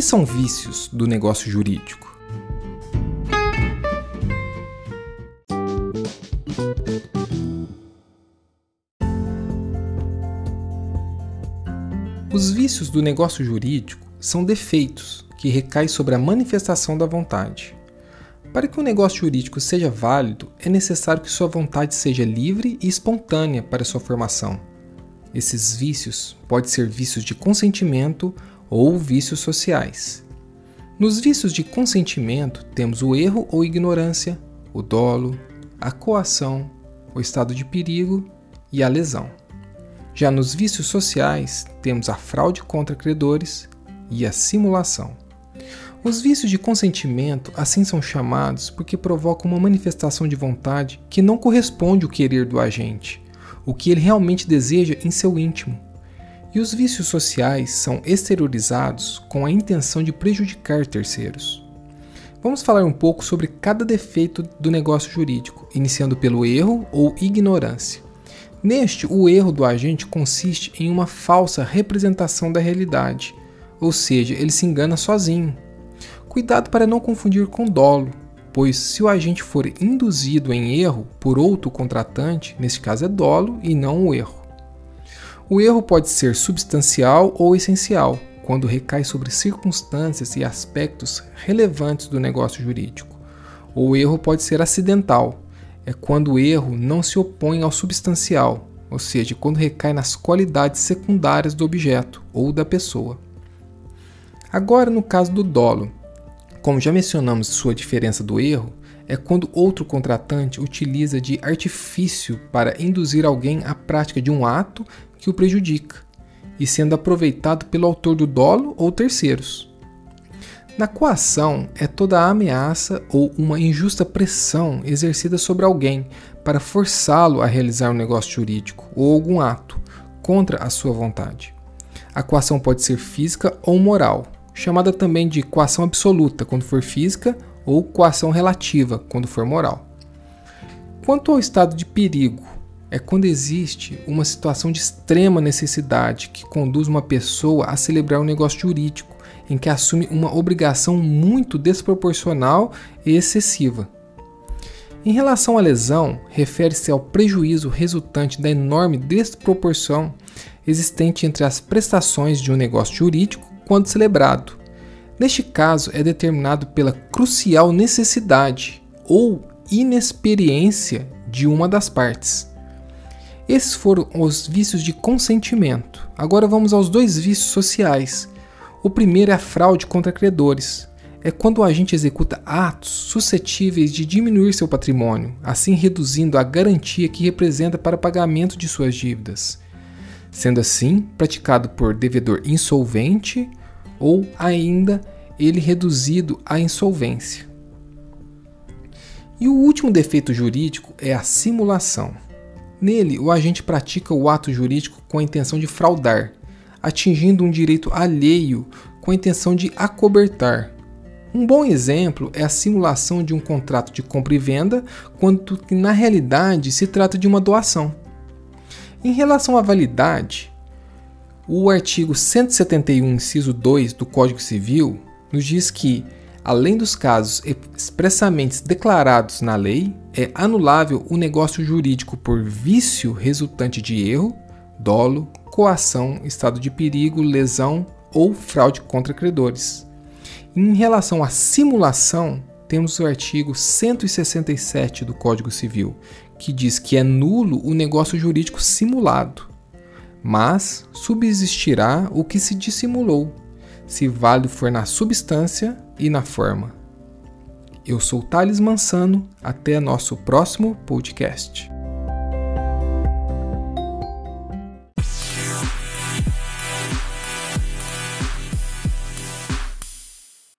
são vícios do negócio jurídico? Os vícios do negócio jurídico são defeitos que recaem sobre a manifestação da vontade. Para que um negócio jurídico seja válido, é necessário que sua vontade seja livre e espontânea para sua formação. Esses vícios podem ser vícios de consentimento ou vícios sociais. Nos vícios de consentimento, temos o erro ou ignorância, o dolo, a coação, o estado de perigo e a lesão. Já nos vícios sociais, temos a fraude contra credores e a simulação. Os vícios de consentimento assim são chamados porque provocam uma manifestação de vontade que não corresponde ao querer do agente, o que ele realmente deseja em seu íntimo. E os vícios sociais são exteriorizados com a intenção de prejudicar terceiros. Vamos falar um pouco sobre cada defeito do negócio jurídico, iniciando pelo erro ou ignorância. Neste, o erro do agente consiste em uma falsa representação da realidade, ou seja, ele se engana sozinho. Cuidado para não confundir com dolo, pois se o agente for induzido em erro por outro contratante, nesse caso é dolo e não o erro. O erro pode ser substancial ou essencial, quando recai sobre circunstâncias e aspectos relevantes do negócio jurídico. O erro pode ser acidental, é quando o erro não se opõe ao substancial, ou seja, quando recai nas qualidades secundárias do objeto ou da pessoa. Agora, no caso do dolo, como já mencionamos sua diferença do erro, é quando outro contratante utiliza de artifício para induzir alguém à prática de um ato que o prejudica, e sendo aproveitado pelo autor do dolo ou terceiros. Na coação é toda a ameaça ou uma injusta pressão exercida sobre alguém para forçá-lo a realizar um negócio jurídico ou algum ato contra a sua vontade. A coação pode ser física ou moral, chamada também de coação absoluta quando for física ou coação relativa quando for moral. Quanto ao estado de perigo, é quando existe uma situação de extrema necessidade que conduz uma pessoa a celebrar um negócio jurídico em que assume uma obrigação muito desproporcional e excessiva. Em relação à lesão, refere-se ao prejuízo resultante da enorme desproporção existente entre as prestações de um negócio jurídico quando celebrado. Neste caso, é determinado pela crucial necessidade ou inexperiência de uma das partes. Esses foram os vícios de consentimento. Agora vamos aos dois vícios sociais, o primeiro é a fraude contra credores. É quando o agente executa atos suscetíveis de diminuir seu patrimônio, assim reduzindo a garantia que representa para pagamento de suas dívidas. Sendo assim, praticado por devedor insolvente ou ainda ele reduzido à insolvência. E o último defeito jurídico é a simulação. Nele, o agente pratica o ato jurídico com a intenção de fraudar, atingindo um direito alheio com a intenção de acobertar. Um bom exemplo é a simulação de um contrato de compra e venda, quando na realidade se trata de uma doação. Em relação à validade, o artigo 171, inciso 2 do Código Civil nos diz que, além dos casos expressamente declarados na lei, é anulável o negócio jurídico por vício resultante de erro, dolo, coação, estado de perigo, lesão ou fraude contra credores. Em relação à simulação, temos o artigo 167 do Código Civil, que diz que é nulo o negócio jurídico simulado, mas subsistirá o que se dissimulou, se válido for na substância e na forma. Eu sou Thales Mansano, até nosso próximo podcast.